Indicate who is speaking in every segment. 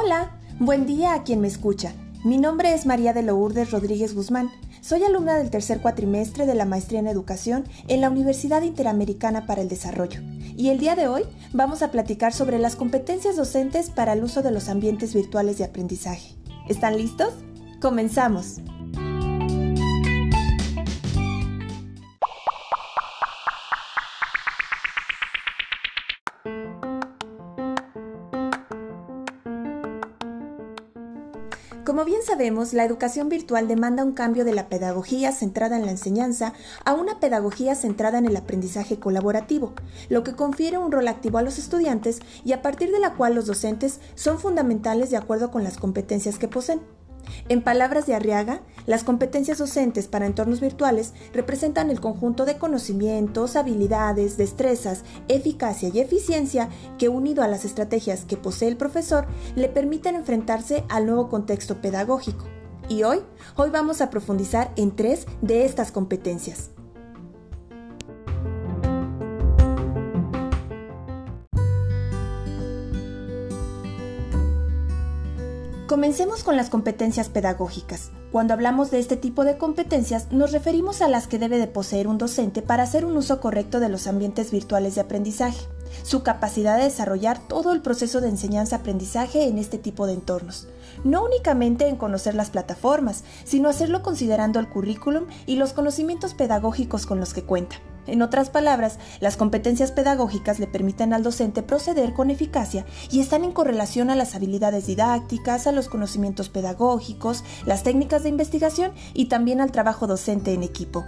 Speaker 1: Hola, buen día a quien me escucha. Mi nombre es María de Lourdes Rodríguez Guzmán. Soy alumna del tercer cuatrimestre de la Maestría en Educación en la Universidad Interamericana para el Desarrollo. Y el día de hoy vamos a platicar sobre las competencias docentes para el uso de los ambientes virtuales de aprendizaje. ¿Están listos? Comenzamos. Como bien sabemos, la educación virtual demanda un cambio de la pedagogía centrada en la enseñanza a una pedagogía centrada en el aprendizaje colaborativo, lo que confiere un rol activo a los estudiantes y a partir de la cual los docentes son fundamentales de acuerdo con las competencias que poseen. En palabras de Arriaga, las competencias docentes para entornos virtuales representan el conjunto de conocimientos, habilidades, destrezas, eficacia y eficiencia que unido a las estrategias que posee el profesor le permiten enfrentarse al nuevo contexto pedagógico. Y hoy, hoy vamos a profundizar en tres de estas competencias. Comencemos con las competencias pedagógicas. Cuando hablamos de este tipo de competencias, nos referimos a las que debe de poseer un docente para hacer un uso correcto de los ambientes virtuales de aprendizaje, su capacidad de desarrollar todo el proceso de enseñanza-aprendizaje en este tipo de entornos, no únicamente en conocer las plataformas, sino hacerlo considerando el currículum y los conocimientos pedagógicos con los que cuenta. En otras palabras, las competencias pedagógicas le permiten al docente proceder con eficacia y están en correlación a las habilidades didácticas, a los conocimientos pedagógicos, las técnicas de investigación y también al trabajo docente en equipo.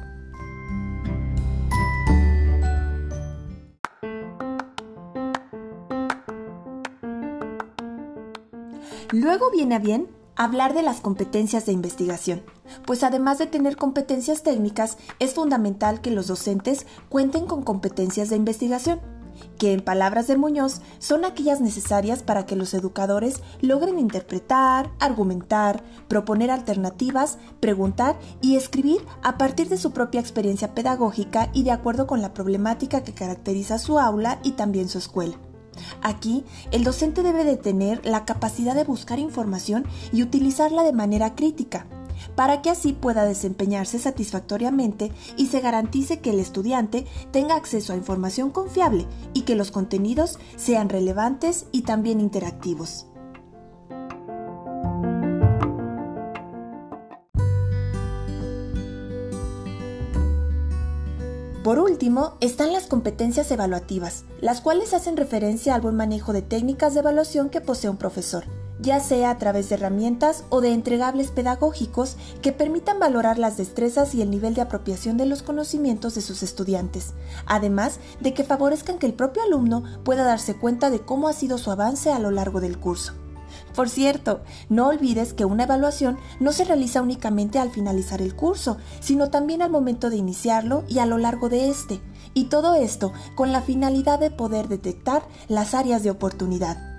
Speaker 1: Luego viene a bien hablar de las competencias de investigación, pues además de tener competencias técnicas, es fundamental que los docentes cuenten con competencias de investigación, que en palabras de Muñoz son aquellas necesarias para que los educadores logren interpretar, argumentar, proponer alternativas, preguntar y escribir a partir de su propia experiencia pedagógica y de acuerdo con la problemática que caracteriza su aula y también su escuela. Aquí, el docente debe de tener la capacidad de buscar información y utilizarla de manera crítica, para que así pueda desempeñarse satisfactoriamente y se garantice que el estudiante tenga acceso a información confiable y que los contenidos sean relevantes y también interactivos. Por último, están las competencias evaluativas, las cuales hacen referencia al buen manejo de técnicas de evaluación que posee un profesor, ya sea a través de herramientas o de entregables pedagógicos que permitan valorar las destrezas y el nivel de apropiación de los conocimientos de sus estudiantes, además de que favorezcan que el propio alumno pueda darse cuenta de cómo ha sido su avance a lo largo del curso. Por cierto, no olvides que una evaluación no se realiza únicamente al finalizar el curso, sino también al momento de iniciarlo y a lo largo de este, y todo esto con la finalidad de poder detectar las áreas de oportunidad.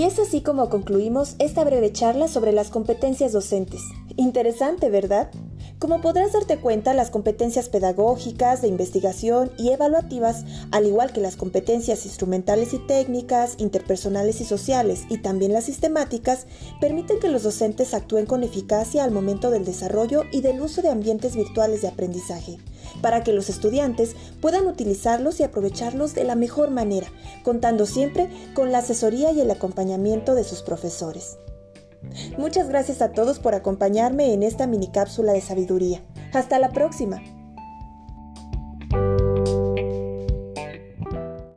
Speaker 1: Y es así como concluimos esta breve charla sobre las competencias docentes. Interesante, ¿verdad? Como podrás darte cuenta, las competencias pedagógicas, de investigación y evaluativas, al igual que las competencias instrumentales y técnicas, interpersonales y sociales, y también las sistemáticas, permiten que los docentes actúen con eficacia al momento del desarrollo y del uso de ambientes virtuales de aprendizaje para que los estudiantes puedan utilizarlos y aprovecharlos de la mejor manera, contando siempre con la asesoría y el acompañamiento de sus profesores. Muchas gracias a todos por acompañarme en esta mini cápsula de sabiduría. Hasta la próxima.